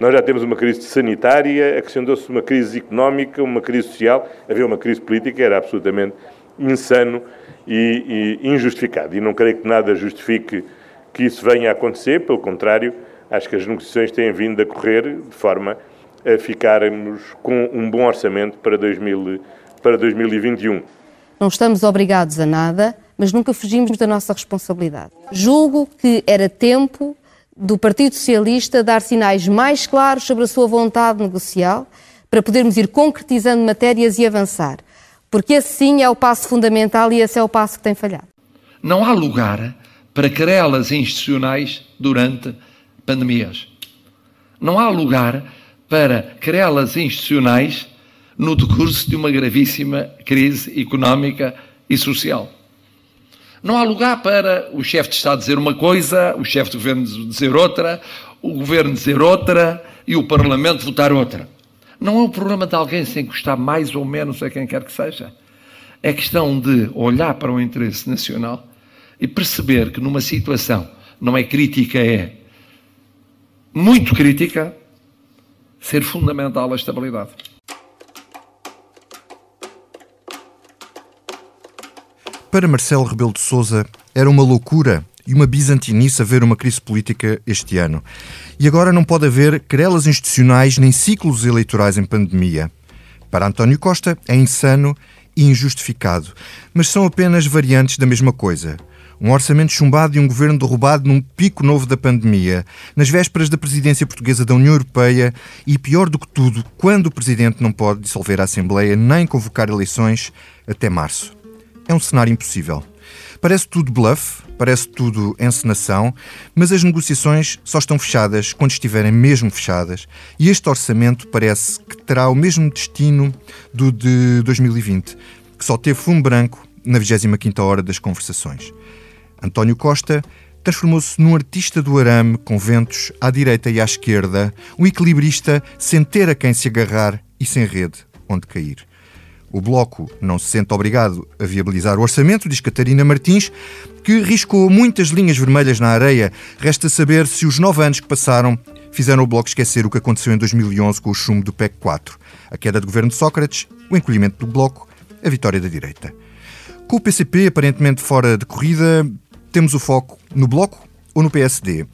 Nós já temos uma crise sanitária, acrescentou-se uma crise económica, uma crise social, havia uma crise política, era absolutamente insano e, e injustificado. E não creio que nada justifique que isso venha a acontecer, pelo contrário, acho que as negociações têm vindo a correr de forma a ficarmos com um bom orçamento para, 2000, para 2021. Não estamos obrigados a nada, mas nunca fugimos da nossa responsabilidade. Julgo que era tempo do Partido Socialista dar sinais mais claros sobre a sua vontade negocial para podermos ir concretizando matérias e avançar. Porque esse sim é o passo fundamental e esse é o passo que tem falhado. Não há lugar para querelas institucionais durante pandemias. Não há lugar para querelas institucionais no decurso de uma gravíssima crise económica e social. Não há lugar para o chefe de Estado dizer uma coisa, o chefe de governo dizer outra, o governo dizer outra e o Parlamento votar outra. Não é o problema de alguém se encostar mais ou menos a quem quer que seja. É questão de olhar para o interesse nacional e perceber que numa situação, não é crítica, é muito crítica, ser fundamental a estabilidade. Para Marcelo Rebelo de Sousa, era uma loucura e uma bizantinice haver uma crise política este ano. E agora não pode haver querelas institucionais nem ciclos eleitorais em pandemia. Para António Costa, é insano e injustificado, mas são apenas variantes da mesma coisa. Um orçamento chumbado e um governo derrubado num pico novo da pandemia, nas vésperas da presidência portuguesa da União Europeia e, pior do que tudo, quando o presidente não pode dissolver a Assembleia nem convocar eleições até março. É um cenário impossível. Parece tudo bluff, parece tudo encenação, mas as negociações só estão fechadas quando estiverem mesmo fechadas e este orçamento parece que terá o mesmo destino do de 2020, que só teve fumo branco na 25ª hora das conversações. António Costa transformou-se num artista do arame com ventos à direita e à esquerda, um equilibrista sem ter a quem se agarrar e sem rede onde cair. O Bloco não se sente obrigado a viabilizar o orçamento, diz Catarina Martins, que riscou muitas linhas vermelhas na areia. Resta saber se os nove anos que passaram fizeram o Bloco esquecer o que aconteceu em 2011 com o chumbo do PEC 4, a queda do governo de Sócrates, o encolhimento do Bloco, a vitória da direita. Com o PCP aparentemente fora de corrida, temos o foco no Bloco ou no PSD.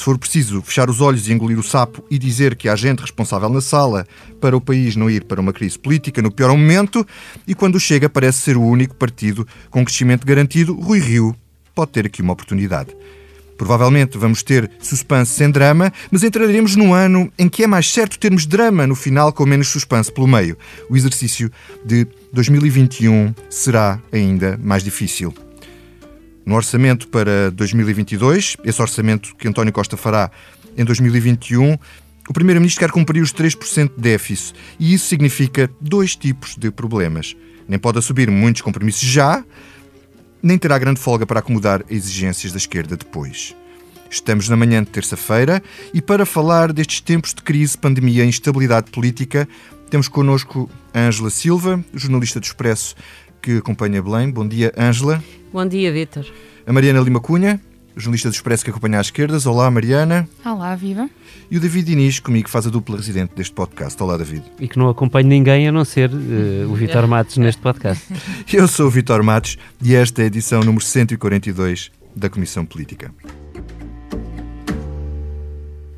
Se for preciso fechar os olhos e engolir o sapo e dizer que há gente responsável na sala para o país não ir para uma crise política no pior momento, e quando chega parece ser o único partido com crescimento garantido, Rui Rio pode ter aqui uma oportunidade. Provavelmente vamos ter suspense sem drama, mas entraremos num ano em que é mais certo termos drama no final com menos suspense pelo meio. O exercício de 2021 será ainda mais difícil. No orçamento para 2022, esse orçamento que António Costa fará em 2021, o Primeiro-Ministro quer cumprir os 3% de déficit e isso significa dois tipos de problemas. Nem pode assumir muitos compromissos já, nem terá grande folga para acomodar exigências da esquerda depois. Estamos na manhã de terça-feira e para falar destes tempos de crise, pandemia e instabilidade política, temos connosco Ângela Silva, jornalista do Expresso que acompanha Belém. Bom dia, Ângela. Bom dia, Vítor. A Mariana Lima Cunha, jornalista do Expresso que acompanha às esquerdas. Olá, Mariana. Olá, viva. E o David Diniz, comigo, que faz a dupla residente deste podcast. Olá, David. E que não acompanha ninguém a não ser uh, o Vitor Matos neste podcast. Eu sou o Vitor Matos e esta é a edição número 142 da Comissão Política.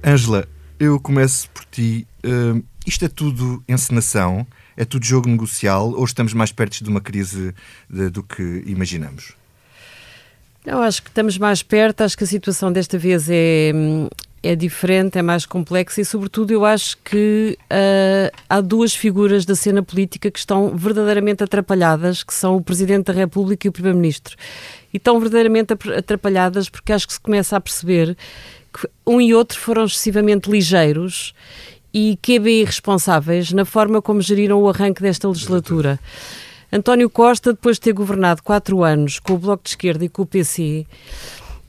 Ângela, eu começo por ti. Uh, isto é tudo encenação? É tudo jogo negocial ou estamos mais perto de uma crise de, do que imaginamos? Eu acho que estamos mais perto, acho que a situação desta vez é, é diferente, é mais complexa e, sobretudo, eu acho que uh, há duas figuras da cena política que estão verdadeiramente atrapalhadas, que são o Presidente da República e o Primeiro-Ministro. E estão verdadeiramente atrapalhadas porque acho que se começa a perceber que um e outro foram excessivamente ligeiros e QB irresponsáveis na forma como geriram o arranque desta legislatura. António Costa, depois de ter governado quatro anos com o Bloco de Esquerda e com o PC,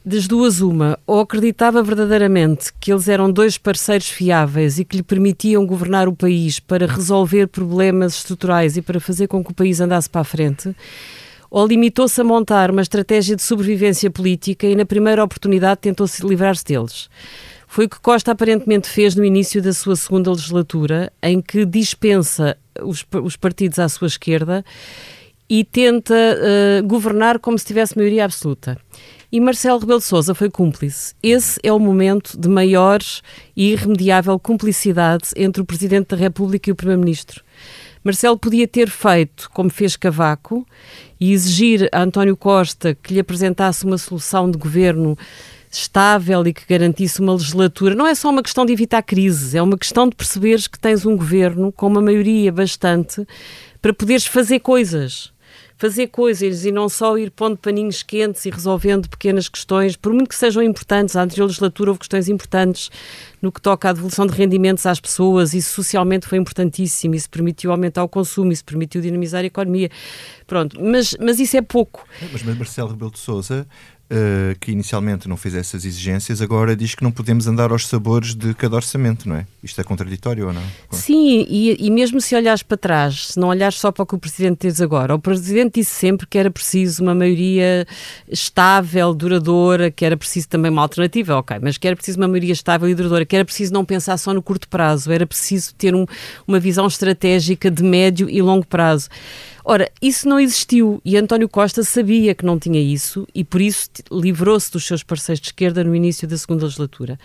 das duas uma, ou acreditava verdadeiramente que eles eram dois parceiros fiáveis e que lhe permitiam governar o país para resolver problemas estruturais e para fazer com que o país andasse para a frente, ou limitou-se a montar uma estratégia de sobrevivência política e na primeira oportunidade tentou-se livrar-se deles. Foi o que Costa aparentemente fez no início da sua segunda legislatura, em que dispensa os, os partidos à sua esquerda e tenta uh, governar como se tivesse maioria absoluta. E Marcelo Rebelo de Sousa foi cúmplice. Esse é o momento de maior e irremediável cumplicidade entre o Presidente da República e o Primeiro-Ministro. Marcelo podia ter feito como fez Cavaco e exigir a António Costa que lhe apresentasse uma solução de governo estável e que garantisse uma legislatura. Não é só uma questão de evitar crises, é uma questão de perceberes que tens um governo com uma maioria bastante para poderes fazer coisas fazer coisas e não só ir pondo paninhos quentes e resolvendo pequenas questões, por muito que sejam importantes. A anterior legislatura houve questões importantes no que toca à devolução de rendimentos às pessoas, isso socialmente foi importantíssimo, isso permitiu aumentar o consumo, isso permitiu dinamizar a economia. Pronto, mas, mas isso é pouco. Mas, mas Marcelo Rebelo de Sousa uh, que inicialmente não fez essas exigências, agora diz que não podemos andar aos sabores de cada orçamento, não é? Isto é contraditório ou não? Sim, e, e mesmo se olhares para trás, se não olhares só para o que o Presidente diz agora, o Presidente disse sempre que era preciso uma maioria estável, duradoura, que era preciso também uma alternativa, ok, mas que era preciso uma maioria estável e duradoura, que era preciso não pensar só no curto prazo, era preciso ter um, uma visão estratégica de médio e longo prazo. Ora, isso não existiu e António Costa sabia que não tinha isso e por isso livrou-se dos seus parceiros de esquerda no início da segunda legislatura.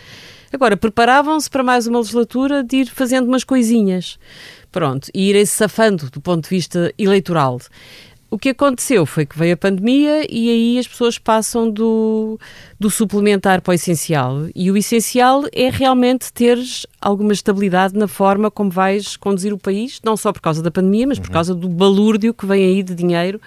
Agora, preparavam-se para mais uma legislatura de ir fazendo umas coisinhas. Pronto, e irem-se safando do ponto de vista eleitoral. O que aconteceu foi que veio a pandemia e aí as pessoas passam do, do suplementar para o essencial. E o essencial é realmente teres alguma estabilidade na forma como vais conduzir o país, não só por causa da pandemia, mas por uhum. causa do balúrdio que vem aí de dinheiro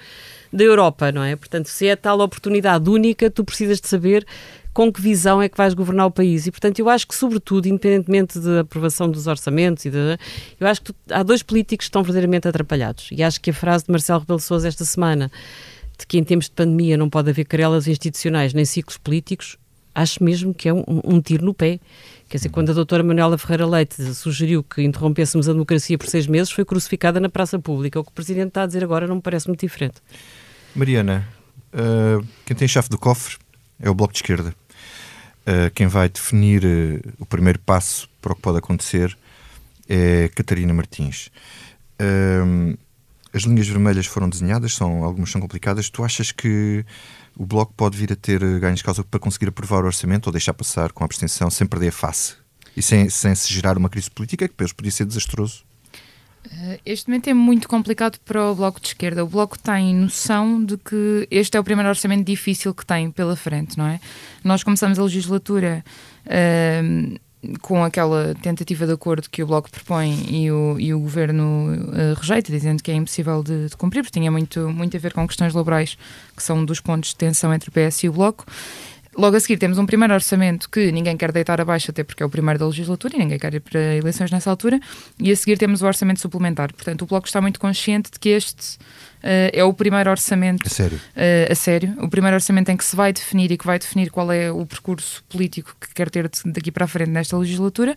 da Europa, não é? Portanto, se é tal oportunidade única, tu precisas de saber com que visão é que vais governar o país. E, portanto, eu acho que, sobretudo, independentemente da aprovação dos orçamentos, e de, eu acho que há dois políticos que estão verdadeiramente atrapalhados. E acho que a frase de Marcelo Rebelo Sousa esta semana, de que em tempos de pandemia não pode haver querelas institucionais nem ciclos políticos, acho mesmo que é um, um tiro no pé. Quer dizer, quando a doutora Manuela Ferreira Leite sugeriu que interrompêssemos a democracia por seis meses, foi crucificada na praça pública. O que o Presidente está a dizer agora não me parece muito diferente. Mariana, uh, quem tem chave do cofre é o Bloco de Esquerda. Uh, quem vai definir uh, o primeiro passo para o que pode acontecer é Catarina Martins. Uh, as linhas vermelhas foram desenhadas, são, algumas são complicadas. Tu achas que o Bloco pode vir a ter ganhos de causa para conseguir aprovar o orçamento ou deixar passar com a abstenção sem perder a face? E sem, sem se gerar uma crise política que depois podia ser desastroso? Este momento é muito complicado para o Bloco de Esquerda. O Bloco tem noção de que este é o primeiro orçamento difícil que tem pela frente, não é? Nós começamos a legislatura uh, com aquela tentativa de acordo que o Bloco propõe e o, e o Governo uh, rejeita, dizendo que é impossível de, de, cumprir, porque tinha muito, muito a ver com questões laborais, que são um dos pontos de tensão entre o PS e o Bloco. Logo a seguir temos um primeiro orçamento que ninguém quer deitar abaixo, até porque é o primeiro da legislatura e ninguém quer ir para eleições nessa altura, e a seguir temos o orçamento suplementar. Portanto, o Bloco está muito consciente de que este é o primeiro orçamento a sério. Uh, a sério, o primeiro orçamento em que se vai definir e que vai definir qual é o percurso político que quer ter daqui para a frente nesta legislatura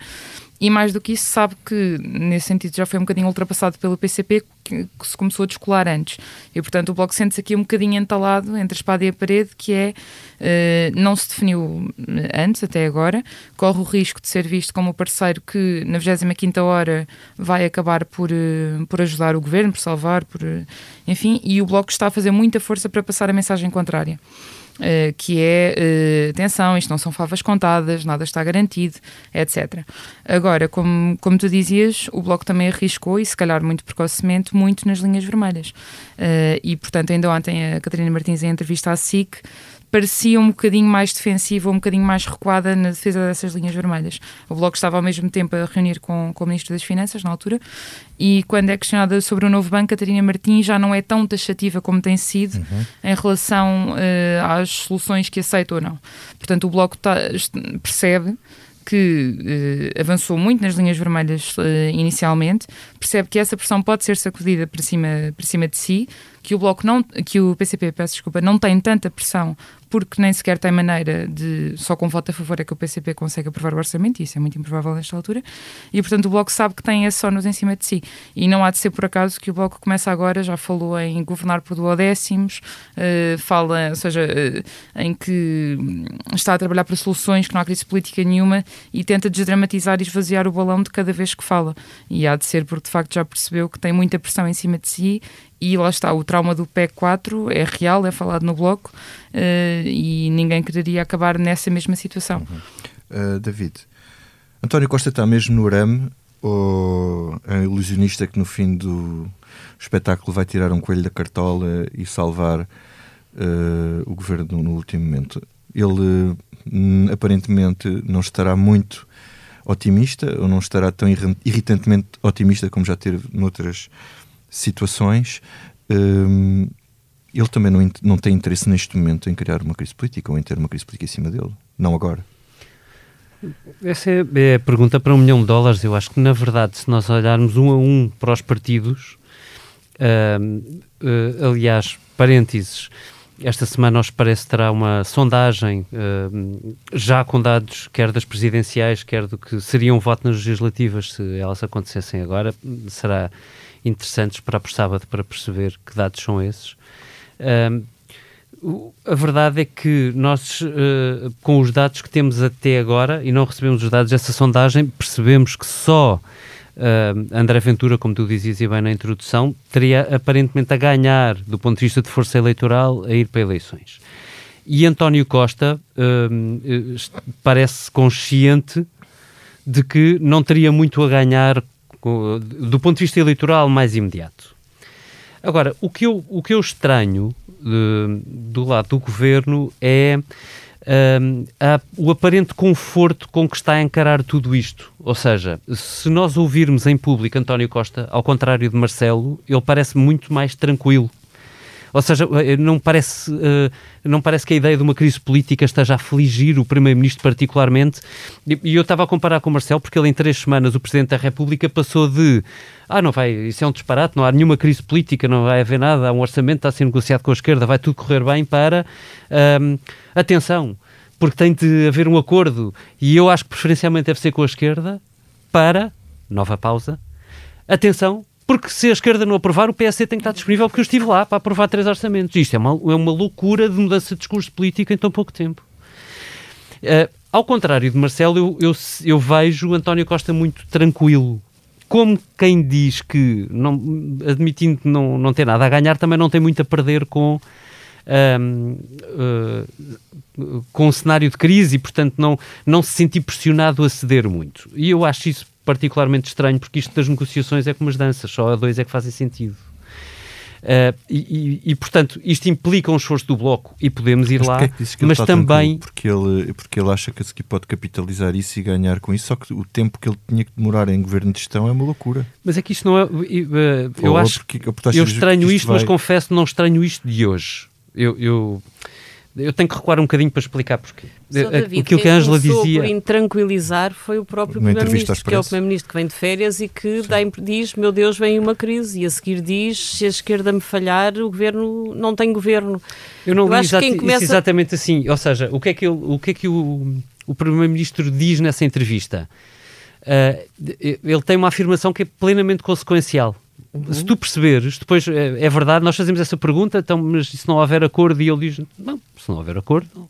e mais do que isso, sabe que nesse sentido já foi um bocadinho ultrapassado pelo PCP, que, que se começou a descolar antes. E portanto o Bloco sente-se aqui um bocadinho entalado entre a espada e a parede, que é uh, não se definiu antes, até agora, corre o risco de ser visto como o parceiro que na 25 hora vai acabar por, uh, por ajudar o governo, por salvar, por, uh, enfim, e o Bloco está a fazer muita força para passar a mensagem contrária. Uh, que é, uh, atenção, isto não são favas contadas, nada está garantido, etc. Agora, como, como tu dizias, o Bloco também arriscou, e se calhar muito precocemente, muito nas linhas vermelhas. Uh, e, portanto, ainda ontem a Catarina Martins, em entrevista à SIC, parecia um bocadinho mais defensiva, um bocadinho mais recuada na defesa dessas linhas vermelhas. O Bloco estava ao mesmo tempo a reunir com, com o Ministro das Finanças, na altura, e quando é questionada sobre o novo banco, Catarina Martins já não é tão taxativa como tem sido uhum. em relação uh, às soluções que aceita ou não. Portanto, o Bloco tá, percebe que uh, avançou muito nas linhas vermelhas uh, inicialmente, percebe que essa pressão pode ser sacudida para cima, para cima de si, que o Bloco não, que o PCP, peço desculpa, não tem tanta pressão porque nem sequer tem maneira de, só com voto a favor é que o PCP consegue aprovar o orçamento, e isso é muito improvável nesta altura, e portanto o Bloco sabe que tem esse ónus em cima de si. E não há de ser por acaso que o Bloco começa agora, já falou em governar por duodécimos, uh, fala, ou seja, uh, em que está a trabalhar para soluções, que não há crise política nenhuma, e tenta desdramatizar e esvaziar o balão de cada vez que fala. E há de ser porque de facto já percebeu que tem muita pressão em cima de si e lá está, o trauma do PEC 4 é real, é falado no bloco uh, e ninguém quereria acabar nessa mesma situação. Uhum. Uh, David, António Costa está mesmo no rame ou é um ilusionista que no fim do espetáculo vai tirar um coelho da cartola e salvar uh, o governo no último momento? Ele aparentemente não estará muito otimista ou não estará tão irritantemente otimista como já teve noutras situações, um, ele também não, não tem interesse neste momento em criar uma crise política ou em ter uma crise política em cima dele. Não agora. Essa é, é a pergunta para um milhão de dólares. Eu acho que, na verdade, se nós olharmos um a um para os partidos, uh, uh, aliás, parênteses, esta semana nos parece terá uma sondagem uh, já com dados quer das presidenciais, quer do que seria um voto nas legislativas se elas acontecessem agora. Será interessantes para por sábado para perceber que dados são esses. a verdade é que nós, uh, com os dados que temos até agora, e não recebemos os dados dessa sondagem, percebemos que só uh, André Ventura, como tu dizias e bem na introdução, teria aparentemente a ganhar, do ponto de vista de força eleitoral, a ir para eleições. E António Costa uh, parece consciente de que não teria muito a ganhar do ponto de vista eleitoral mais imediato. Agora, o que eu, o que eu estranho de, do lado do governo é um, a, o aparente conforto com que está a encarar tudo isto. Ou seja, se nós ouvirmos em público António Costa, ao contrário de Marcelo, ele parece muito mais tranquilo ou seja, eh, não parece, uh, não parece que a ideia de uma crise política esteja a afligir o Primeiro-Ministro particularmente. E eu estava a comparar com o Marcelo, porque ele em três semanas, o Presidente da República, passou de ah, não vai, isso é um disparate, não há nenhuma crise política, não vai haver nada, há um orçamento, está a ser negociado com a esquerda, vai tudo correr bem para um, atenção, porque tem de haver um acordo, e eu acho que preferencialmente deve ser com a esquerda, para, nova pausa, atenção, porque se a esquerda não aprovar, o PSD tem que estar disponível, porque eu estive lá para aprovar três orçamentos. Isto é uma, é uma loucura de mudança de discurso político em tão pouco tempo. Uh, ao contrário de Marcelo, eu, eu, eu, vejo António Costa muito tranquilo. Como quem diz que, não, admitindo que não, não tem nada a ganhar, também não tem muito a perder com, um, uh, com um cenário de crise e, portanto, não, não se sentir pressionado a ceder muito. E eu acho isso particularmente estranho, porque isto das negociações é como as danças, só a dois é que fazem sentido. Uh, e, e, e, portanto, isto implica um esforço do Bloco e podemos ir mas lá, é que que mas também... Porque ele, porque ele acha que a seguir pode capitalizar isso e ganhar com isso, só que o tempo que ele tinha que demorar em governo de gestão é uma loucura. Mas é que isto não é... Uh, eu Ou acho... Porque, eu estranho isto, isto vai... mas confesso não estranho isto de hoje. eu, eu eu tenho que recuar um bocadinho para explicar porquê. Só David, Aquilo que a Ângela dizia. por intranquilizar foi o próprio Primeiro-Ministro, que é o Primeiro-Ministro que vem de férias e que dá, diz: Meu Deus, vem uma crise. E a seguir diz: Se a esquerda me falhar, o governo não tem governo. Eu não eu acho que começa... exatamente assim. Ou seja, o que é que, ele, o, que, é que o, o Primeiro-Ministro diz nessa entrevista? Uh, ele tem uma afirmação que é plenamente consequencial. Uhum. Se tu perceberes, depois é, é, verdade, nós fazemos essa pergunta, então, mas se não houver acordo, e ele diz: não, se não houver acordo,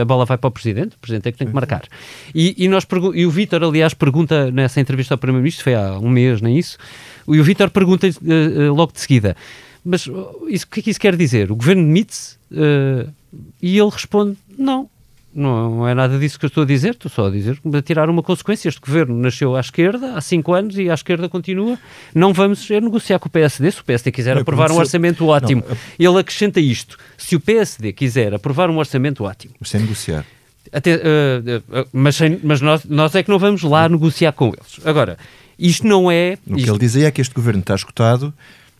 a bola vai para o Presidente, o Presidente é que tem que marcar. E, e, nós e o Vítor, aliás, pergunta nessa entrevista ao Primeiro-Ministro, foi há um mês, nem isso, e o Vítor pergunta uh, uh, logo de seguida: mas isso, o que é que isso quer dizer? O governo demite-se? Uh, e ele responde: não, não é nada disso que eu estou a dizer, estou só a dizer a tirar uma consequência. Este governo nasceu à esquerda há cinco anos e à esquerda continua. Não vamos negociar com o PSD. Se o PSD quiser não, aprovar um orçamento ótimo, não, ele acrescenta isto: se o PSD quiser aprovar um orçamento ótimo. Mas sem negociar. Até, uh, uh, mas sem, mas nós, nós é que não vamos lá negociar com eles. Agora, isto não é. O que ele dizia é que este governo está escutado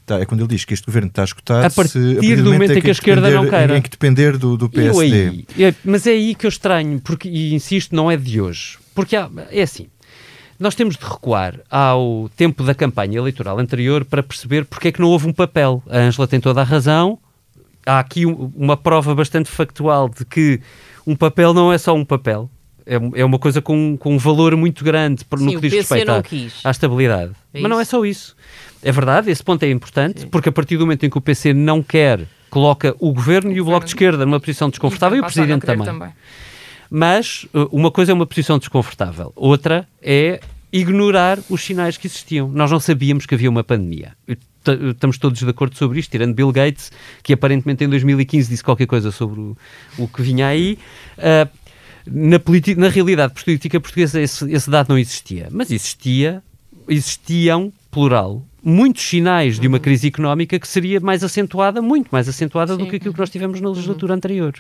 Tá, é quando ele diz que este governo está escutado a partir se, do momento em que a esquerda não queira. Tem que depender do, do PSD. Aí, é, mas é aí que eu estranho, porque, e insisto, não é de hoje. Porque há, é assim, nós temos de recuar ao tempo da campanha eleitoral anterior para perceber porque é que não houve um papel. A Ângela tem toda a razão. Há aqui um, uma prova bastante factual de que um papel não é só um papel. É, é uma coisa com, com um valor muito grande Sim, no que diz respeito à, à, estabilidade. É Mas não é só isso. É verdade, esse ponto é importante, porque a partir do momento em que o PC não quer, coloca o governo o e o Bloco de Esquerda numa posição desconfortável e, e o Presidente também. também. Mas uh, uma coisa é uma posição desconfortável, outra é ignorar os sinais que existiam. Nós não sabíamos que havia uma pandemia. Estamos todos de acordo sobre isto, tirando Bill Gates, que aparentemente em 2015 disse qualquer coisa sobre o, o que vinha aí. Uh, na, na, realidade política portuguesa esse, esse dado não existia, mas existia, existiam, plural, muitos sinais de uma uhum. crise económica que seria mais acentuada, muito mais acentuada Sim. do que aquilo que nós tivemos na legislatura uhum. anterior.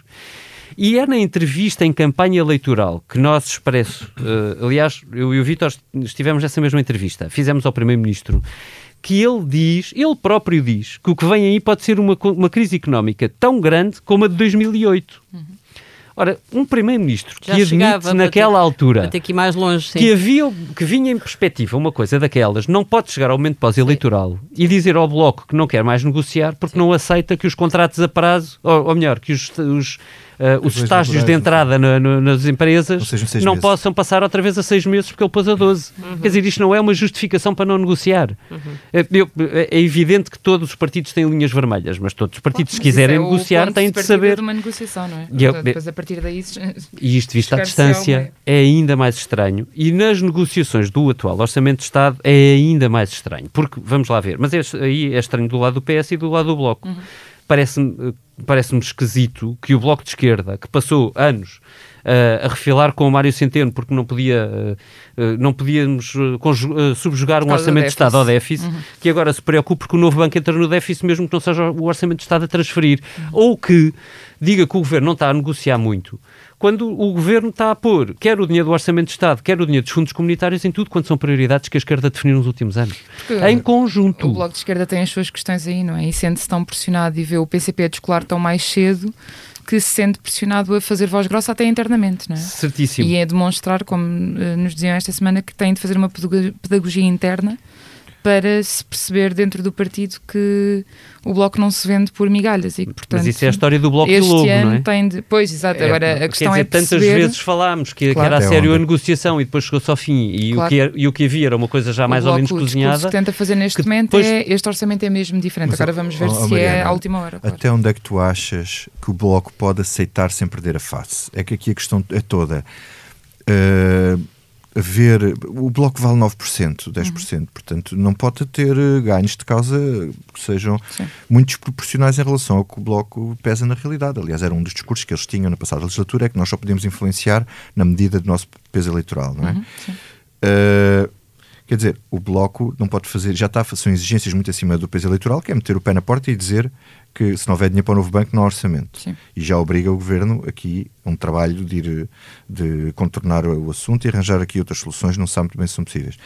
E é na entrevista em campanha eleitoral que nós expresso, uh, aliás, eu e o Vítor estivemos nessa mesma entrevista, fizemos ao Primeiro-Ministro, que ele diz, ele próprio diz, que o que vem aí pode ser uma, uma crise económica tão grande como a de 2008. Uhum. Ora, um primeiro-ministro que admite naquela ter, altura que, mais longe, que havia que vinha em perspectiva uma coisa daquelas, não pode chegar ao momento pós-eleitoral e dizer ao Bloco que não quer mais negociar porque sim. não aceita que os contratos a prazo, ou, ou melhor, que os, os uh, os estágios de entrada no, nas empresas não meses. possam passar outra vez a seis meses porque ele pôs a 12. Uhum. Quer dizer, isto não é uma justificação para não negociar. Uhum. É, eu, é, evidente que todos os partidos têm linhas vermelhas, mas todos os partidos, se quiserem é negociar, têm de saber. De uma negociação, não é? E, eu, Depois, a partir daí. E isto, visto à distância, é ainda mais estranho. E nas negociações do atual Orçamento de Estado, é ainda mais estranho. Porque, vamos lá ver, mas é, aí é estranho do lado do PS e do lado do Bloco. Uhum parece-me eh, parece esquisito que o Bloco de Esquerda, que passou anos uh, a refilar com o Mário Centeno porque não podia uh, não podíamos uh, subjugar um orçamento de Estado ao déficit, uhum. que agora se preocupe porque o novo banco entra no déficit mesmo que não seja o orçamento de Estado a transferir, uhum. ou que diga que o governo não está a negociar muito, quando o governo está a pôr quer o dinheiro do Orçamento de Estado, quer o dinheiro dos fundos comunitários em tudo, quando são prioridades que a esquerda definiu nos últimos anos. Porque em conjunto. O Bloco de Esquerda tem as suas questões aí, não é? E sente-se tão pressionado e vê o PCP a descolar tão mais cedo que se sente pressionado a fazer voz grossa até internamente, não é? Certíssimo. E é demonstrar, como uh, nos diziam esta semana, que tem de fazer uma pedagogia interna para se perceber dentro do partido que o Bloco não se vende por migalhas e portanto, Mas isso é a história do Bloco este Lobo, ano não é? tem de... Pois, exato, é, agora a questão dizer, é perceber... tantas vezes falámos que, claro. que era a sério a negociação e depois chegou-se ao fim e, claro. o que era, e o que havia era uma coisa já o mais bloco, ou menos cozinhada. O que tenta fazer neste momento depois... é, este orçamento é mesmo diferente, Mas, agora vamos ver oh, se Mariana, é à última hora. Claro. Até onde é que tu achas que o Bloco pode aceitar sem perder a face? É que aqui a questão é toda... Uh, ver. O bloco vale 9%, 10%, uhum. portanto, não pode ter eh, ganhos de causa que sejam Sim. muito desproporcionais em relação ao que o bloco pesa na realidade. Aliás, era um dos discursos que eles tinham na passada legislatura: é que nós só podemos influenciar na medida do nosso peso eleitoral, não é? Uhum. Uh, quer dizer, o bloco não pode fazer, já está, são exigências muito acima do peso eleitoral, que é meter o pé na porta e dizer que se não houver dinheiro para o novo banco, não há orçamento. Sim. E já obriga o governo aqui a um trabalho de ir de contornar o assunto e arranjar aqui outras soluções, não sabe muito bem se são possíveis.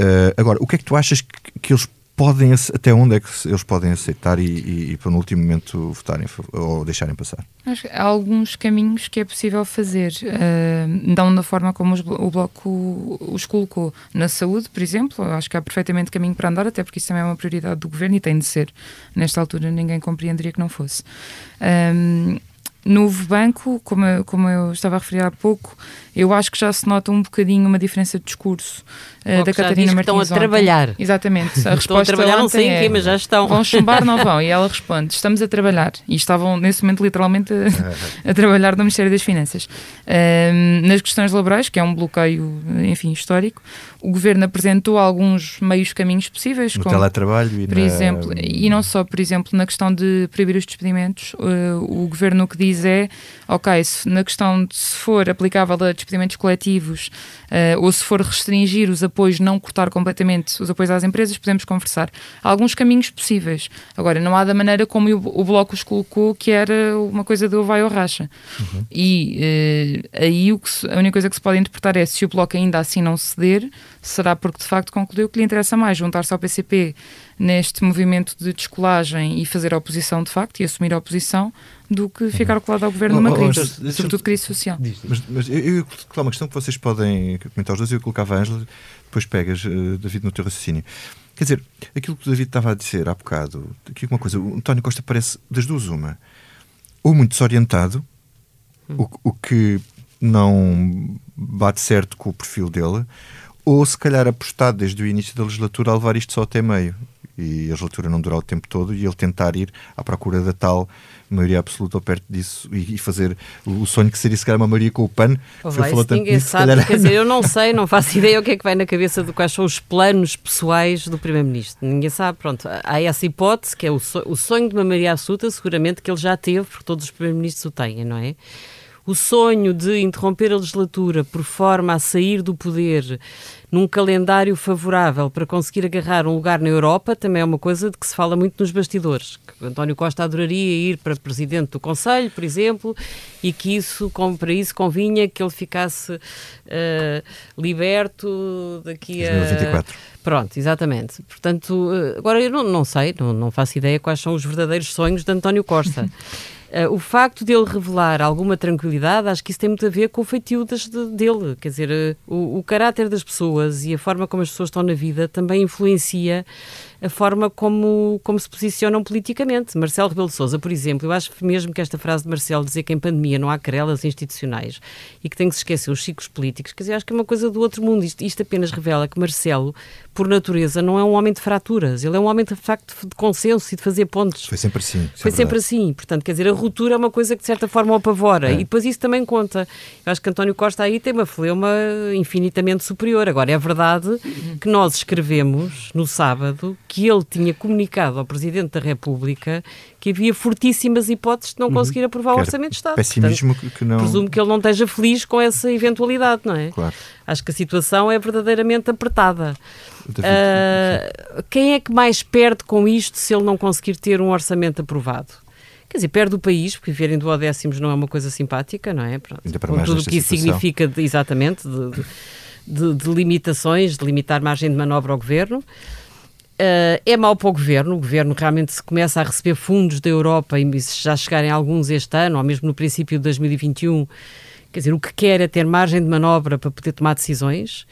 Uh, agora, o que é que tu achas que, que eles podem, até onde é que eles podem aceitar e, e, e para no último momento votarem ou deixarem passar? Acho que há alguns caminhos que é possível fazer, uh, não da forma como os, o Bloco os colocou. Na saúde, por exemplo, acho que há perfeitamente caminho para andar, até porque isso também é uma prioridade do governo e tem de ser. Nesta altura ninguém compreenderia que não fosse. Um, Novo banco, como como eu estava a referir há pouco, eu acho que já se nota um bocadinho uma diferença de discurso uh, da Catarina Martins. Estão a trabalhar. Exatamente. A estão a trabalhar, não sei em quê, mas já estão. Vão chumbar, não vão. E ela responde: estamos a trabalhar. E estavam, nesse momento, literalmente a, a trabalhar no Ministério das Finanças. Uh, nas questões laborais, que é um bloqueio, enfim, histórico, o governo apresentou alguns meios caminhos possíveis. No como, teletrabalho e por na... exemplo, e não só, por exemplo, na questão de proibir os despedimentos, uh, o governo o que diz é, ok, se, na questão de se for aplicável a despedimentos coletivos uh, ou se for restringir os apoios, não cortar completamente os apoios às empresas, podemos conversar. Há alguns caminhos possíveis. Agora, não há da maneira como o, o Bloco os colocou, que era uma coisa do vai ou racha. Uhum. E uh, aí o que se, a única coisa que se pode interpretar é se o Bloco ainda assim não ceder, será porque de facto concluiu que lhe interessa mais juntar-se ao PCP neste movimento de descolagem e fazer oposição de facto e assumir a oposição do que ficar uhum. colado ao governo numa crise, oh, sobretudo crise social. Mas, mas eu, eu colocar uma questão que vocês podem comentar os dois, eu colocava a Ângela, depois pegas, uh, David, no teu raciocínio. Quer dizer, aquilo que o David estava a dizer há bocado, aqui uma coisa, o António Costa parece das duas uma, ou muito desorientado, hum. o, o que não bate certo com o perfil dele, ou se calhar apostado desde o início da legislatura a levar isto só até meio e a legislatura não durar o tempo todo e ele tentar ir à procura da tal maioria absoluta ou perto disso e, fazer o sonho que seria se calhar uma maioria com o PAN. Oh, vai, ninguém disso, sabe, calhar... quer dizer, eu não sei, não faço ideia o que é que vai na cabeça de quais são os planos pessoais do Primeiro-Ministro. Ninguém sabe, pronto. Há essa hipótese que é o sonho de uma maioria absoluta, seguramente que ele já teve, porque todos os Primeiros-Ministros o têm, não é? O sonho de interromper a legislatura por forma a sair do poder num calendário favorável para conseguir agarrar um lugar na Europa também é uma coisa de que se fala muito nos bastidores. Que António Costa adoraria ir para presidente do Conselho, por exemplo, e que isso, para isso convinha que ele ficasse uh, liberto daqui a. 2024. Pronto, exatamente. Portanto, eh, agora eu não, não sei, não, não faço ideia quais são os verdadeiros sonhos de António Costa. Uh, o facto dele revelar alguma tranquilidade, acho que isso tem muito a ver com o feitio de, dele. Quer dizer, uh, o, o caráter das pessoas e a forma como as pessoas estão na vida também influencia a forma como, como se posicionam politicamente. Marcelo Rebelo de Sousa, por exemplo, eu acho mesmo que esta frase de Marcelo dizer que em pandemia não há querelas institucionais e que tem que se esquecer os ciclos políticos, quer dizer, acho que é uma coisa do outro mundo. Isto, isto apenas revela que Marcelo, por natureza, não é um homem de fraturas, ele é um homem de facto de consenso e de fazer pontos. Foi sempre assim. É Foi é sempre assim. Portanto, quer dizer, a ruptura é uma coisa que de certa forma o apavora é. e depois isso também conta. Eu acho que António Costa aí tem uma fleuma infinitamente superior. Agora, é verdade que nós escrevemos no sábado que ele tinha comunicado ao Presidente da República que havia fortíssimas hipóteses de não uhum. conseguir aprovar o Orçamento de Estado. Pessimismo Portanto, que não... Presumo que ele não esteja feliz com essa eventualidade, não é? Claro. Acho que a situação é verdadeiramente apertada. Uh, quem é que mais perde com isto se ele não conseguir ter um orçamento aprovado? Quer dizer, perde o país, porque viverem duodécimos não é uma coisa simpática, não é? Pronto, com tudo o que isso significa, de, exatamente, de, de, de, limitações, de limitar margem de manobra ao governo. Uh, é mau para o governo. O governo realmente se começa a receber fundos da Europa e se já chegarem alguns este ano, ou mesmo no princípio de 2021, quer dizer, o que quer é ter margem de manobra para poder tomar decisões.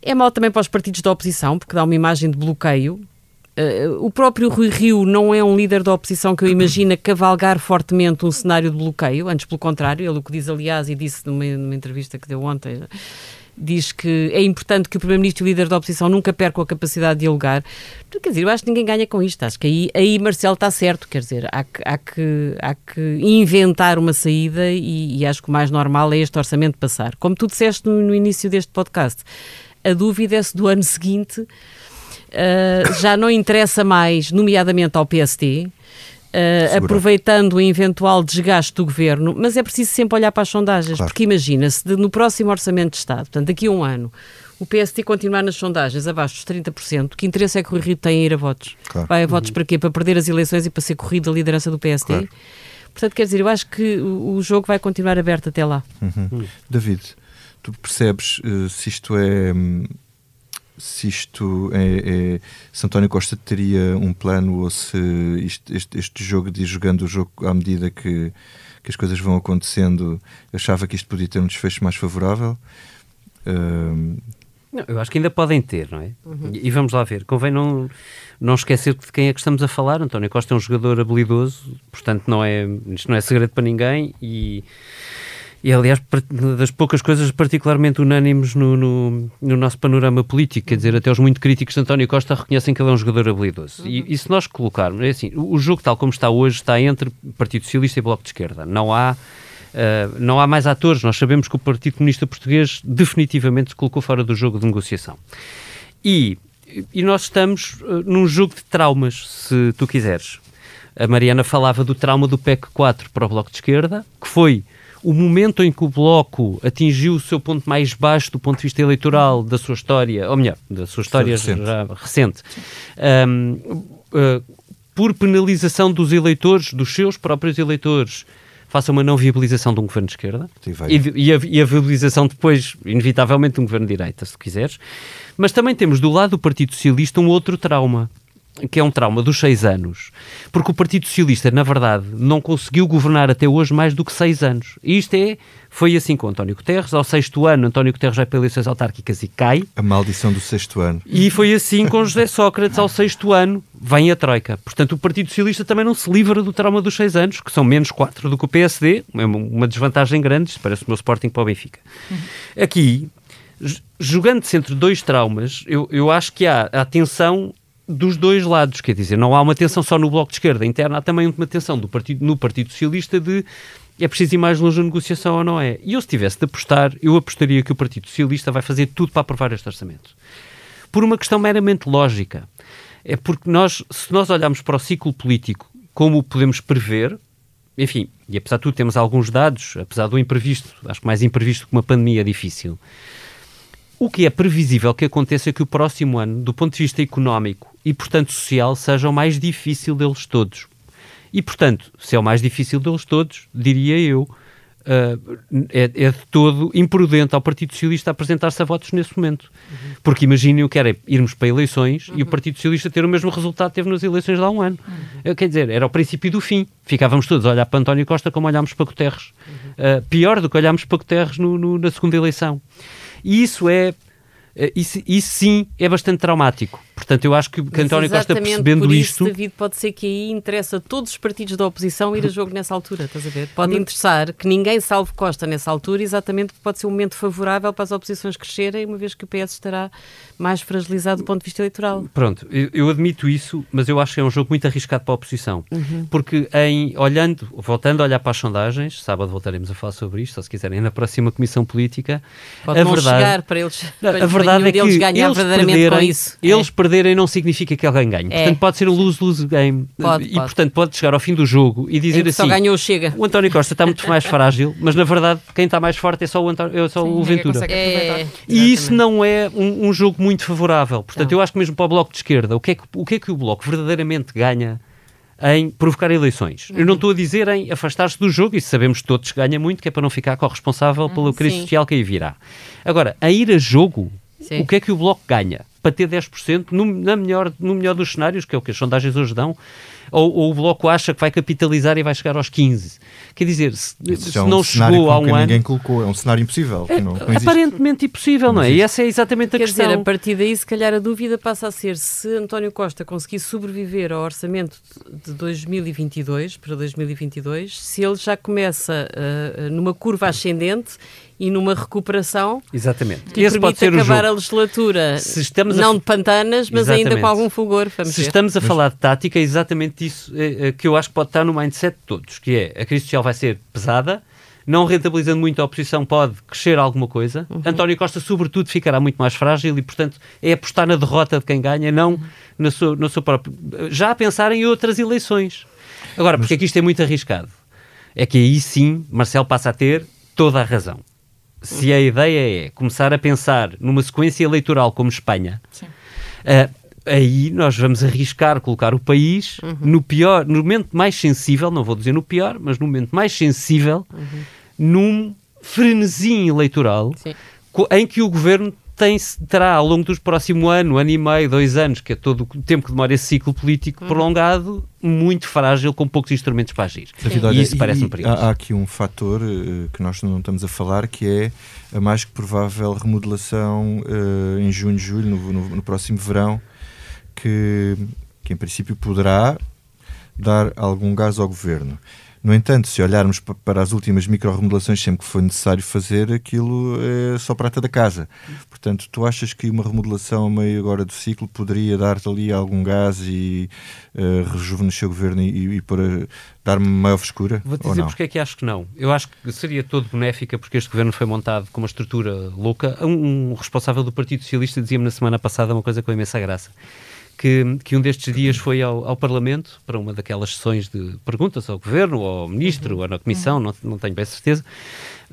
É mau também para os partidos da oposição, porque dá uma imagem de bloqueio. Uh, o próprio Rui Rio não é um líder da oposição que eu imagino cavalgar fortemente um cenário de bloqueio, antes pelo contrário, ele o que diz, aliás, e disse numa, numa entrevista que deu ontem, diz que é importante que o Primeiro-Ministro e o líder da oposição nunca percam a capacidade de dialogar. Quer dizer, eu acho que ninguém ganha com isto. Acho que aí, aí Marcelo está certo. Quer dizer, há que, há que, há que inventar uma saída e, e acho que o mais normal é este orçamento passar. Como tu disseste no, no início deste podcast, a dúvida é se do ano seguinte uh, já não interessa mais, nomeadamente ao PST, Uh, aproveitando o eventual desgaste do governo, mas é preciso sempre olhar para as sondagens, claro. porque imagina-se no próximo Orçamento de Estado, portanto, daqui a um ano, o PST continuar nas sondagens abaixo dos 30%, que interesse é que o Rio tem a ir a votos? Claro. Vai a votos uhum. para quê? Para perder as eleições e para ser corrido a liderança do PST? Claro. Portanto, quer dizer, eu acho que o, o jogo vai continuar aberto até lá. Uhum. Uhum. David, tu percebes uh, se isto é. Se isto é, é, se António Costa teria um plano ou se isto, este, este, jogo de ir jogando o jogo à medida que, que as coisas vão acontecendo achava que isto podia ter um desfecho mais favorável uh... não, eu acho que ainda podem ter, não é? Uhum. E, e, vamos lá ver. Convém não, não esquecer de quem é que estamos a falar. António Costa é um jogador habilidoso, portanto não é, isto não é segredo para ninguém e e aliás, das poucas coisas particularmente unânimes no, no, no, nosso panorama político, quer dizer, até os muito críticos de António Costa reconhecem que ele é um jogador habilidoso. E, e se nós colocarmos, é assim, o jogo tal como está hoje está entre Partido Socialista e Bloco de Esquerda. Não há, uh, não há mais atores. Nós sabemos que o Partido Comunista Português definitivamente se colocou fora do jogo de negociação. E, e nós estamos uh, num jogo de traumas, se tu quiseres. A Mariana falava do trauma do PEC 4 para o Bloco de Esquerda, que foi o momento em que o Bloco atingiu o seu ponto mais baixo do ponto de vista eleitoral da sua história, ou melhor, da sua história recente, já recente um, uh, por penalização dos eleitores, dos seus próprios eleitores, faça uma não viabilização de um governo de esquerda e, e, a, e, a, viabilização depois, inevitavelmente, de um governo de direita, se quiseres. Mas também temos do lado do Partido Socialista um outro trauma, que é um trauma dos seis anos, porque o Partido Socialista, na verdade, não conseguiu governar até hoje mais do que seis anos. E isto é, foi assim com António Guterres. Ao sexto ano, António Guterres vai para eleições autárquicas e cai. A maldição do sexto ano. E foi assim com José Sócrates. Ao sexto ano, vem a Troika. Portanto, o Partido Socialista também não se livra do trauma dos seis anos, que são menos quatro do que o PSD. É uma desvantagem grande. Isto parece o meu Sporting para o Benfica. Aqui, jogando-se entre dois traumas, eu, eu acho que há a tensão dos dois lados, quer dizer, não há uma tensão só no Bloco de Esquerda interna, há também uma tensão do partido, no Partido Socialista de é preciso ir mais longe na negociação ou não é. E eu, se tivesse de apostar, eu apostaria que o Partido Socialista vai fazer tudo para aprovar este orçamento. Por uma questão meramente lógica. É porque nós, se nós olharmos para o ciclo político como podemos prever, enfim, e apesar de tudo temos alguns dados, apesar do imprevisto, acho que mais imprevisto que uma pandemia é difícil, o que é previsível que aconteça é que o próximo ano, do ponto de vista económico e, portanto, social, seja o mais difícil deles todos. E, portanto, se é o mais difícil deles todos, diria eu, uh, é, é, de todo imprudente ao Partido Socialista apresentar-se a votos nesse momento. Uhum. Porque imaginem o que era irmos para eleições uhum. e o. Partido Socialista ter o mesmo resultado que teve nas eleições de há um ano. Uhum. Quer dizer, era o princípio do fim. Ficávamos todos a olhar para António Costa como olhámos para Guterres. Uh, pior do que olhámos para Guterres no, no, na segunda eleição. E isso é. Isso, isso sim é bastante traumático. Portanto, eu acho que, que António Costa percebendo por isso, isto. David, pode ser que aí interessa a todos os partidos da oposição ir a jogo nessa altura, estás a ver? Pode interessar que ninguém salve Costa nessa altura, exatamente porque pode ser um momento favorável para as oposições crescerem, uma vez que o PS estará mais fragilizado do ponto de vista eleitoral. Pronto, eu, eu admito isso, mas eu acho que é um jogo muito arriscado para a oposição. Uhum. Porque em olhando, voltando a olhar para as sondagens, sábado voltaremos a falar sobre isto, ou se quiserem, na próxima Comissão Política, pode a não verdade, chegar para eles, para a verdade é que eles perderem, com isso. Eles é. perderem não significa que alguém ganhe. É. Portanto, pode ser um lose-lose game. Pode, e, pode. portanto, pode chegar ao fim do jogo e dizer assim... só ganhou, chega. O António Costa está muito mais frágil, mas na verdade quem está mais forte é só o, António, é só Sim, o Ventura. É, e isso não é um, um, jogo muito favorável. Portanto, eu acho que mesmo para o Bloco de Esquerda, o que é que o, que é que o Bloco verdadeiramente ganha em provocar eleições. Uhum. Eu não estou a dizer em afastar-se do jogo, isso sabemos todos que ganha muito, que é para não ficar corresponsável uhum, pela crise social que aí virá. Agora, a ir a jogo, Sim. o que é que o Bloco ganha? Para ter 10% no, na melhor, no melhor dos cenários, que é o que as sondagens hoje dão, ou, ou, o Bloco acha que vai capitalizar e vai chegar aos 15. Quer dizer, se, se é um não chegou há um ano... ninguém colocou, é um cenário impossível. É, não, não aparentemente impossível, não, é? E essa é exatamente a Quer questão. Quer dizer, a partir daí, se calhar a dúvida passa a ser se António Costa conseguir sobreviver ao orçamento de 2022, para 2022, se ele já começa uh, numa curva ascendente e numa recuperação Exatamente. que Esse pode ser acabar a legislatura não a... de pantanas, mas Exatamente. ainda com algum fulgor. Se ver. estamos a mas... falar de tática, é exatamente isso é, é, que eu acho que pode estar no mindset de todos, que é a crise social vai ser pesada, não rentabilizando muito a oposição pode crescer alguma coisa. Uhum. António Costa, sobretudo, ficará muito mais frágil e, portanto, é apostar na derrota de quem ganha, não uhum. na, sua, na sua própria... Já a pensar em outras eleições. Agora, porque é que isto é muito arriscado? É que aí sim Marcelo passa a ter toda a razão se a ideia é começar a pensar numa sequência eleitoral como Espanha, uh, aí nós vamos arriscar colocar o país uhum. no pior, no momento mais sensível, não vou dizer no pior, mas no momento mais sensível, uhum. num frenesim eleitoral Sim. em que o governo tem, terá ao longo do próximo ano, ano e meio, dois anos, que é todo o tempo que demora esse ciclo político uhum. prolongado, muito frágil, com poucos instrumentos para agir. David, olha, e isso parece-me perigoso. Há, há, aqui um fator uh, que nós não estamos a falar, que é a mais que provável remodelação uh, em junho, julho, no, no, no próximo verão, que, que em princípio poderá dar algum gás ao governo. No entanto, se olharmos para as últimas micro-remodelações, sempre que foi necessário fazer, aquilo é só prata da casa. Portanto, tu achas que uma remodelação a meio agora do ciclo poderia dar-te ali algum gás e uh, rejuvenescer o governo e, e para dar-me maior frescura? Vou dizer porque é que acho que não. Eu acho que seria todo benéfica porque este governo foi montado com uma estrutura louca. Um, um responsável do Partido Socialista dizia-me na semana passada uma coisa com imensa graça que, que um destes dias foi ao, ao, Parlamento para uma daquelas sessões de perguntas ao Governo, ou ao Ministro, ou na Comissão, não, não tenho bem certeza,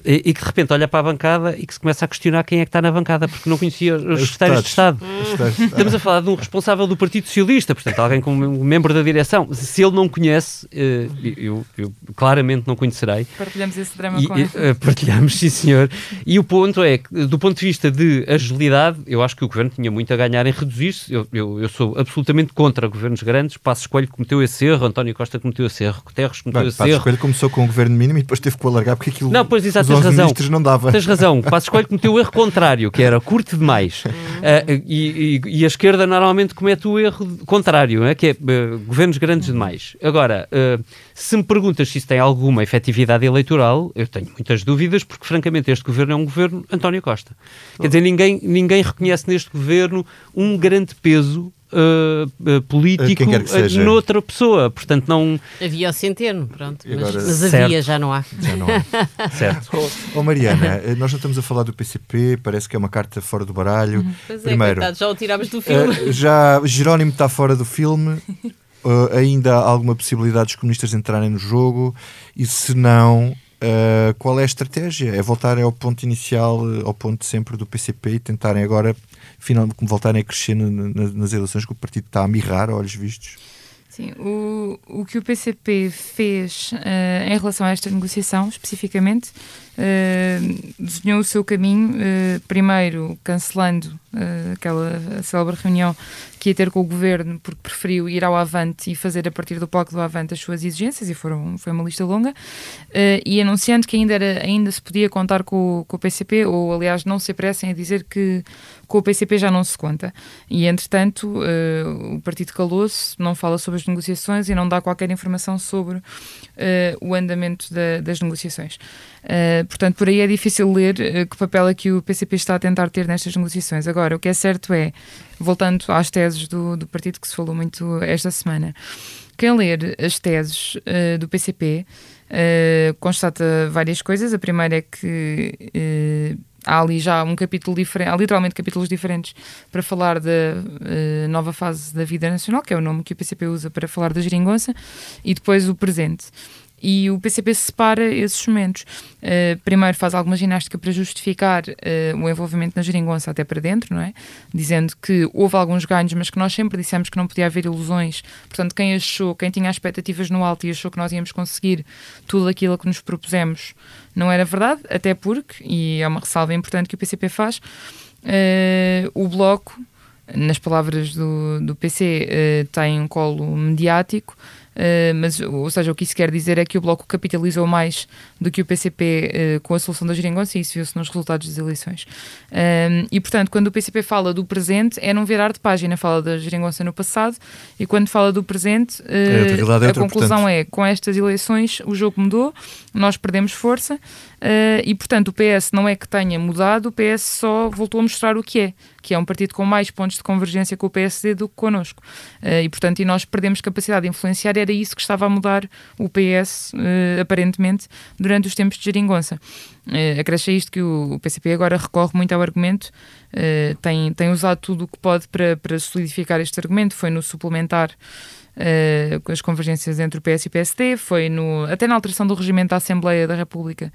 e, e, que de repente olha para a bancada e que se começa a questionar quem é que está na bancada, porque não conhecia os secretários de Estado. Estamos a falar de um responsável do Partido Socialista, portanto, alguém como membro da direção. Se ele não conhece, uh, eu, eu, claramente não conhecerei. Partilhamos esse drama e, com ele. Uh, partilhamos, sim senhor. E o ponto é que, do ponto de vista de agilidade, eu acho que o Governo tinha muito a ganhar em reduzir-se. Eu, eu, eu, sou absolutamente contra governos grandes. Passo Escolho cometeu esse erro, António Costa cometeu esse erro, Guterres cometeu Bem, esse Passo erro. Escolho começou com um governo mínimo e depois teve que o alargar porque aquilo... Não, pois tens razão. Não dava. Tens razão. Passo Escolho cometeu o erro contrário, que era curto demais. Uh, e, e, e, a esquerda normalmente comete o erro contrário, é? que é uh, governos grandes demais. Agora, uh, se me perguntas se isso tem alguma efetividade eleitoral, eu tenho muitas dúvidas, porque francamente este governo é um governo António Costa. Quer dizer, ninguém, ninguém reconhece neste governo um grande peso Uh, uh, político uh, noutra pessoa. Portanto, não. Havia o centeno, pronto. Agora, mas, mas havia, já não há. Já não há. certo. Oh, oh, Mariana, nós já estamos a falar do PCP, parece que é uma carta fora do baralho. Uhum. Pois é, Primeiro, coitado, já o tirámos do filme. já Jerónimo está fora do filme. ainda há alguma possibilidade dos comunistas entrarem no jogo? E se não, Uh, qual é a estratégia? É voltar ao ponto inicial, ao ponto sempre do PCP e tentarem agora finalmente voltarem a crescer nas eleições que o partido está a mirrar, olhos vistos? Sim, o, o que o PCP fez uh, em relação a esta negociação, especificamente, uh, desenhou o seu caminho, uh, primeiro cancelando aquela célebre reunião que ia ter com o governo, porque preferiu ir ao Avante e fazer a partir do palco do Avante as suas exigências, e foram, foi uma lista longa, e anunciando que ainda, era, ainda se podia contar com, com o PCP, ou aliás, não se apressem a dizer que com o PCP já não se conta. E, entretanto, uh, o partido calou-se, não fala sobre as negociações e não dá qualquer informação sobre uh, o andamento da, das negociações. Uh, portanto, por aí é difícil ler que papel é que o PCP está a tentar ter nestas negociações. Agora, o que é certo é, voltando às teses do, do partido que se falou muito esta semana, quem ler as teses do PCP constata várias coisas. A primeira é que há ali já um capítulo diferente, há literalmente capítulos diferentes para falar da uh, nova fase da vida nacional, que é o nome que o PCP usa para falar da geringonça, e depois o presente. E o PCP separa esses momentos. Uh, primeiro faz alguma ginástica para justificar uh, o envolvimento na geringonça até para dentro, não é? Dizendo que houve alguns ganhos, mas que nós sempre dissemos que não podia haver ilusões. Portanto, quem achou, quem tinha expectativas no alto e achou que nós íamos conseguir tudo aquilo que nos propusemos, não era verdade, até porque, e é uma ressalva importante que o PCP faz, uh, o Bloco, nas palavras do, do PC, tem um colo mediático, mas, ou seja, o que isso quer dizer é que o Bloco capitalizou mais do que o PCP eh, com a solução da geringonça e isso viu-se nos resultados das eleições. Uh, e, portanto, quando o PCP fala do presente, é não virar de página, fala da geringonça no passado e quando fala do presente, é, a, a conclusão portanto. é, com estas eleições o jogo mudou, nós perdemos força, e, portanto, o PS não é que tenha mudado, o PS só voltou a mostrar o que é, que é um partido com mais pontos de convergência com o PSD do que connosco. Uh, e, portanto, e nós perdemos capacidade de influenciar, era isso que estava a mudar o PS, eh, aparentemente, durante os tempos de geringonça. Uh, acresce isto que o, PCP agora recorre muito ao argumento, tem, tem usado tudo o que pode para, para solidificar este argumento, foi no suplementar com as convergências entre o PS e o PSD, foi no, até na alteração do regimento da Assembleia da República,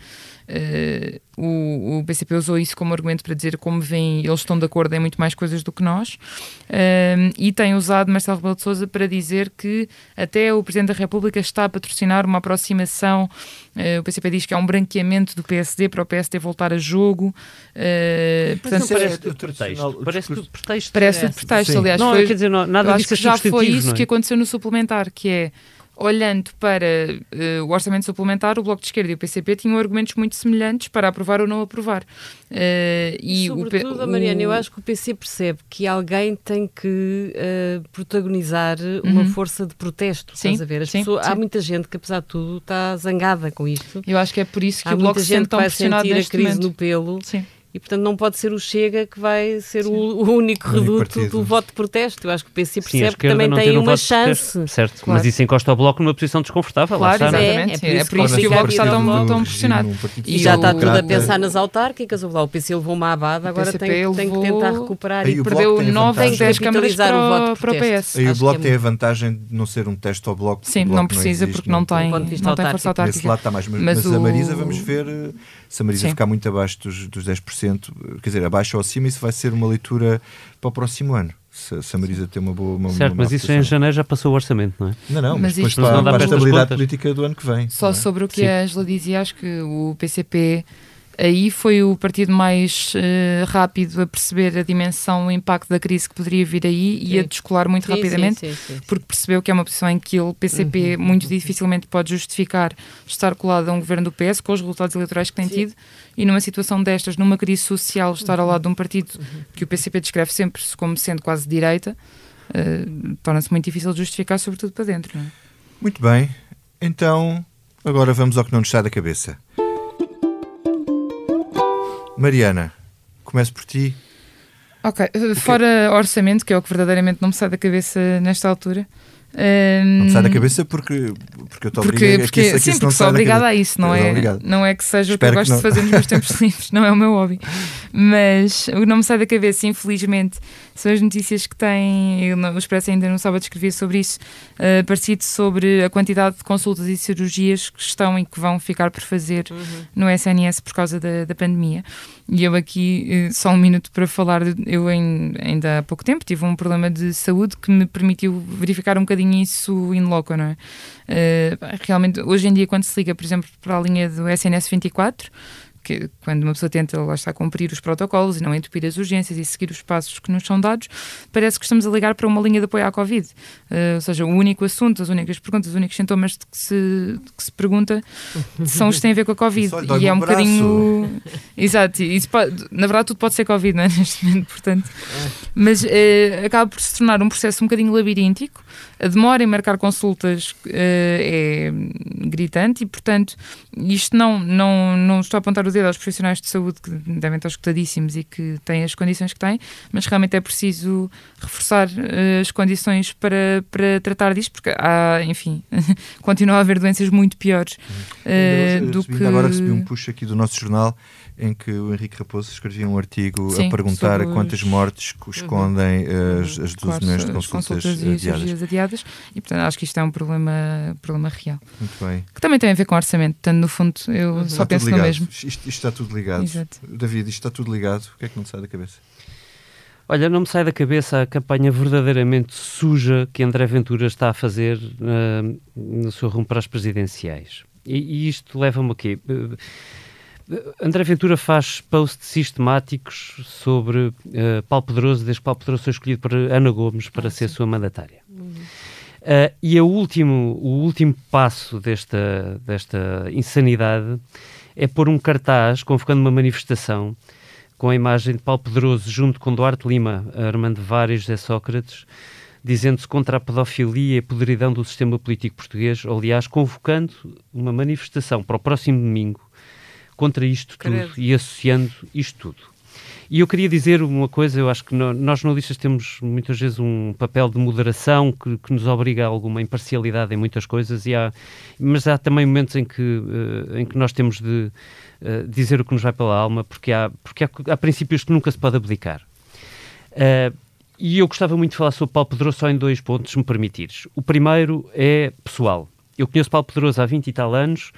uh, o, o PCP usou isso como argumento para dizer como vem, eles estão de acordo em muito mais coisas do que nós, uh, e tem usado Marcelo Rebelo de Sousa para dizer que até o Presidente da República está a patrocinar uma aproximação, o PCP diz que é um branqueamento do PSD para o PSD voltar a jogo. portanto, parece tudo pretexto. Parece tudo pretexto. Parece tudo pretexto, aliás. Não, foi, quer dizer, não, nada disso que já foi isso é? que aconteceu no suplementar, que é olhando para uh, o orçamento suplementar, o Bloco de Esquerda e o PCP tinham argumentos muito semelhantes para aprovar ou não aprovar. Uh, e Sobretudo, o, o... Mariana, eu acho que o PC percebe que alguém tem que uh, protagonizar uhum. uma força de protesto. Sim, estás a ver? Sim, pessoas, sim. Há muita gente que, apesar de tudo, está zangada com isto. Eu acho que é por isso que há o Bloco muita gente tão vai sentir a crise momento. no pelo. Sim e, portanto, não pode ser o Chega que vai ser o, o, único reduto do voto de protesto. Eu acho que o PC percebe Sim, que também tem uma chance. Certo, claro. mas isso encosta o Bloco numa posição desconfortável. Claro, exatamente. É, é, por isso, é, é que o Bloco está tão, tão pressionado. E já está tudo a pensar nas autárquicas. O PC levou uma abada, agora tem, tem que tentar recuperar. E perdeu 9 10 câmaras para, para o PS. Aí o Bloco tem a vantagem de não ser um teste ao Bloco. Sim, não precisa porque não tem força autárquica. Desse lado está mais. Mas a Marisa, vamos ver se a Marisa ficar muito abaixo dos 10%, quer dizer, abaixo ou acima, isso vai ser uma leitura para o próximo ano. Se, se a Marisa tem uma boa. Uma, certo, uma mas isso em janeiro já passou o orçamento, não é? Não, não, mas, mas depois para, para a estabilidade política do ano que vem. Só é? sobre o que Sim. a Angela dizia, acho que o PCP aí foi o partido mais uh, rápido a perceber a dimensão, o impacto da crise que poderia vir aí sim. e a descolar muito sim, rapidamente, sim, porque percebeu que é uma posição em que o PCP uhum. muito dificilmente pode justificar estar colado a um governo do PS com os resultados eleitorais que tem tido e numa situação destas, numa crise social, estar ao lado de um partido uhum. que o PCP descreve sempre como sendo quase de direita, uh, torna-se muito difícil de justificar, sobretudo para dentro. É? Muito bem, então agora vamos ao que não nos sai da cabeça. Mariana, começo por ti. Ok, fora orçamento, que é o que verdadeiramente não me sai da cabeça nesta altura. Um, não te sai da cabeça porque, porque eu estou obrigado porque, porque, Sim, porque sou obrigada a isso, não é, não é que seja Espero o que eu gosto de fazer nos meus tempos livres, não é o meu hobby. Mas o que não me sai da cabeça, infelizmente, são as notícias que têm. Eu, o Expresso ainda não sabe escrever sobre isso, uh, parecido sobre a quantidade de consultas e cirurgias que estão e que vão ficar por fazer uhum. no SNS por causa da, da pandemia. E eu aqui, uh, só um minuto para falar, eu em, ainda há pouco tempo tive um problema de saúde que me permitiu verificar um bocadinho isso in loco, não é? Uh, realmente, hoje em dia, quando se liga, por exemplo, para a linha do SNS 24, que quando uma pessoa tenta lá está cumprir os protocolos e não entupir as urgências e seguir os passos que nos são dados, parece que estamos a ligar para uma linha de apoio à Covid. Uh, ou seja, o único assunto, as únicas perguntas, os únicos sintomas que se, que se pergunta são os que têm a ver com a Covid. e é um braço. bocadinho. Exato, isso pode... na verdade tudo pode ser Covid, não é? Neste momento, portanto. Mas uh, acaba por se tornar um processo um bocadinho labiríntico. A demora em marcar consultas uh, é gritante e, portanto, isto não, não, não estou a apontar o dedo aos profissionais de saúde que devem estar escutadíssimos e que têm as condições que têm, mas realmente é preciso reforçar uh, as condições para, para tratar disto, porque há, enfim, continua a haver doenças muito piores uh, do que... Agora recebi um push aqui do nosso jornal em que o Henrique Raposo escrevia um artigo Sim, a perguntar quantas mortes uhum. escondem as, as 12 claro, milhões de consultas, consultas adiadas. E, portanto, acho que isto é um problema, problema real. Muito bem. Que também tem a ver com orçamento. Portanto, no fundo, eu uhum. só penso no mesmo. Isto, isto, está tudo ligado. Exato. David, isto está tudo ligado. O que é que não te sai da cabeça? Olha, não me sai da cabeça a campanha verdadeiramente suja que André Ventura está a fazer uh, no seu rumo para as presidenciais. E, e isto leva-me a quê? Uh, André Ventura faz posts sistemáticos sobre uh, Paulo Pedroso, desde que Paulo Pedroso foi escolhido por Ana Gomes para ah, ser sim. sua mandatária. Uhum. Uh, e a último, o último passo desta, desta insanidade é pôr um cartaz convocando uma manifestação com a imagem de Paulo Pedroso junto com Duarte Lima, Armando Vários e José Sócrates, dizendo-se contra a pedofilia e a podridão do sistema político português, aliás, convocando uma manifestação para o próximo domingo contra isto Credo. tudo e associando isto tudo. E eu queria dizer uma coisa, eu acho que nós jornalistas temos muitas vezes um papel de moderação que, que, nos obriga a alguma imparcialidade em muitas coisas, e há, mas há também momentos em que, uh, em que nós temos de uh, dizer o que nos vai pela alma, porque há, porque há, há princípios que nunca se pode abdicar. Uh, e eu gostava muito de falar sobre Paulo Pedroso só em dois pontos, se me permitires. O primeiro é pessoal. Eu conheço Paulo Pedroso há 20 e tal anos,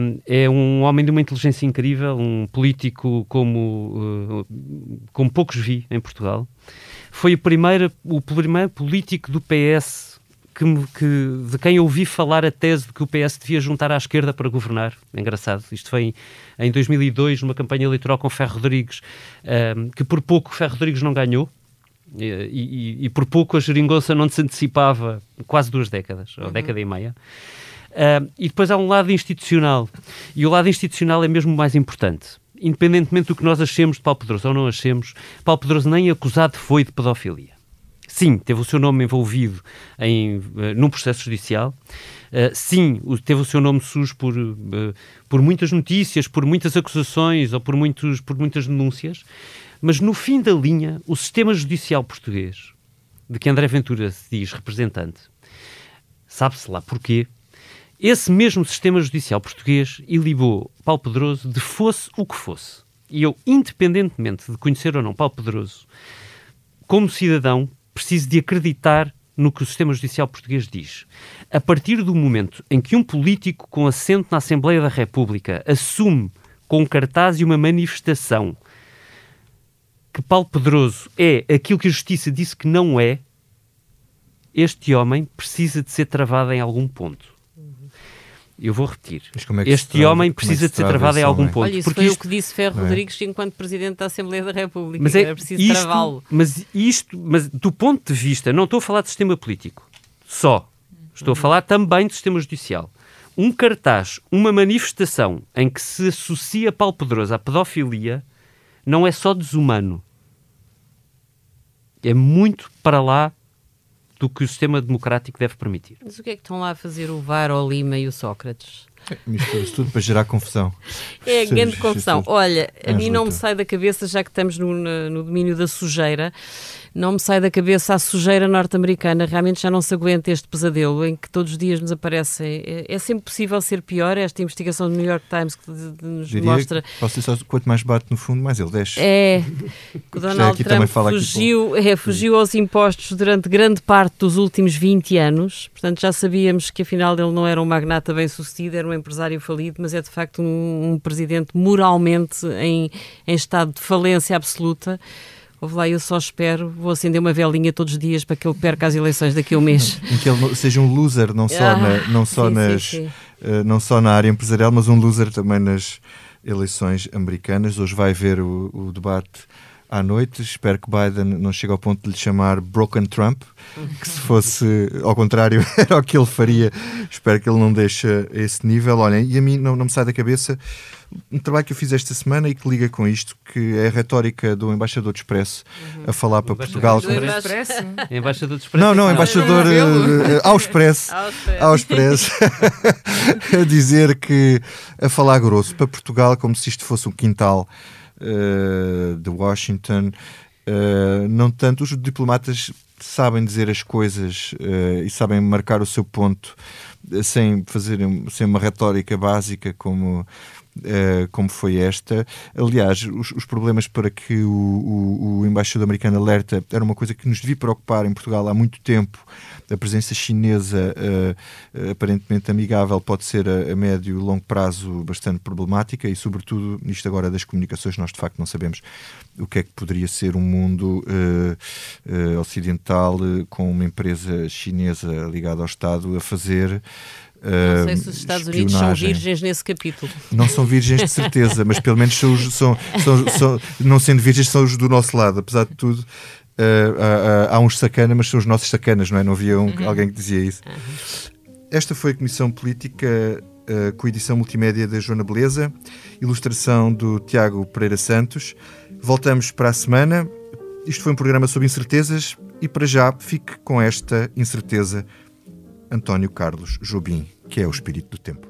um, é um homem de uma inteligência incrível, um político como, uh, como poucos vi em Portugal. Foi o primeiro, o primeiro político do PS que, de quem ouvi falar a tese de que o PS devia juntar à esquerda para governar. É engraçado. Isto foi em, em 2002, numa campanha eleitoral com Ferro Rodrigues, um, que por pouco Ferro Rodrigues não ganhou. E, e, e, por pouco a geringonça não se antecipava quase duas décadas, ou uhum. década e meia. Uh, e depois há um lado institucional. E o lado institucional é mesmo mais importante. Independentemente do que nós achemos de Paulo Pedroso ou não achemos, Paulo Pedroso nem acusado foi de pedofilia. sim, teve o seu nome envolvido em, uh, num processo judicial. Uh, sim, teve o seu nome sujo por, uh, por muitas notícias, por muitas acusações ou por, muitos, por muitas denúncias, mas no fim da linha, o sistema judicial português, de que André Ventura se diz representante, sabe-se lá porquê, esse mesmo sistema judicial português ilibou Paulo Pedroso de fosse o que fosse. E eu, independentemente de conhecer ou não Paulo Pedroso, como cidadão, preciso de acreditar no que o sistema judicial português diz. A partir do momento em que um político com assento na Assembleia da República assume com um cartaz e uma manifestação que Paulo Pedroso é aquilo que a justiça disse que não é, este homem precisa de ser travado em algum ponto. Eu vou repetir. É este homem é precisa é de ser travado em algum ponto. Olha, isso porque foi isto... o que disse Ferro é? Rodrigues enquanto Presidente da Assembleia da República. Mas é, era preciso isto, travá-lo. Mas isto, mas do ponto de vista, não estou a falar de sistema político, só. Estou a falar também do sistema judicial. Um cartaz, uma manifestação em que se associa Paulo Pedroso à pedofilia, não é só desumano. É muito para lá do que o sistema democrático deve permitir. Mas o que é que estão lá a fazer o VAR, o Lima e o Sócrates? Mistura-se tudo para gerar confusão. É grande confusão. Olha, a mim não me sai da cabeça, já que estamos no, no domínio da sujeira, não me sai da cabeça a sujeira norte-americana. Realmente já não se aguenta este pesadelo em que todos os dias nos aparecem. É, é sempre possível ser pior. Esta investigação do New York Times que de, de nos Diria mostra. Posso dizer só, quanto mais bate no fundo, mais ele desce. É. Que o Donald Trump fugiu, é, fugiu aos impostos durante grande parte dos últimos 20 anos. Portanto, já sabíamos que afinal ele não era um magnata bem sucedido, era um empresário falido, mas é de facto um, um presidente moralmente em, em estado de falência absoluta. Houve lá, eu só espero, vou acender uma velinha todos os dias para que ele perca as eleições daqui a um mês. Que ele seja um loser, não só, ah, na, não só, sim, nas, sim, sim. Uh, não só na área empresarial, mas um loser também nas eleições americanas. Hoje vai ver o, o debate à noite. Espero que Biden não chegue ao ponto de lhe chamar Broken Trump, que se fosse ao contrário era o que ele faria. Espero que ele não deixe esse nível. Olhem, e a mim não, não me sai da cabeça um trabalho que eu fiz esta semana e que liga com isto, que é a retórica do embaixador de Expresso uhum. a falar para Portugal. Do Expresso? embaixador de Expresso? Não, não, embaixador uh, ao Expresso. ao Expresso. a dizer que, a falar grosso, para Portugal, como se isto fosse um quintal de Washington. Uh, não tanto os diplomatas sabem dizer as coisas uh, e sabem marcar o seu ponto sem fazer sem uma retórica básica como Uh, como foi esta. Aliás, os, os problemas para que o, o, o, embaixador americano alerta era uma coisa que nos devia preocupar em Portugal há muito tempo. A presença chinesa, uh, aparentemente amigável, pode ser a, a médio e longo prazo bastante problemática e, sobretudo, nisto agora das comunicações, nós de facto não sabemos o que é que poderia ser um mundo ocidental com uma empresa chinesa ligada ao Estado a fazer não sei se os Estados Unidos são virgens nesse capítulo. Não são virgens de certeza, mas pelo menos são, são, são, são, não sendo virgens, são os do nosso lado. Apesar de tudo, uh, há, há, uns sacanas, mas são os nossos sacanas, não é? Não havia um, uhum. alguém que dizia isso. Uhum. Esta foi a Comissão Política uh, com edição multimédia da Joana Beleza, ilustração do Tiago Pereira Santos. Voltamos para a semana. Isto foi um programa sobre incertezas e para já fique com esta incerteza António Carlos Jobim, que é o espírito do tempo.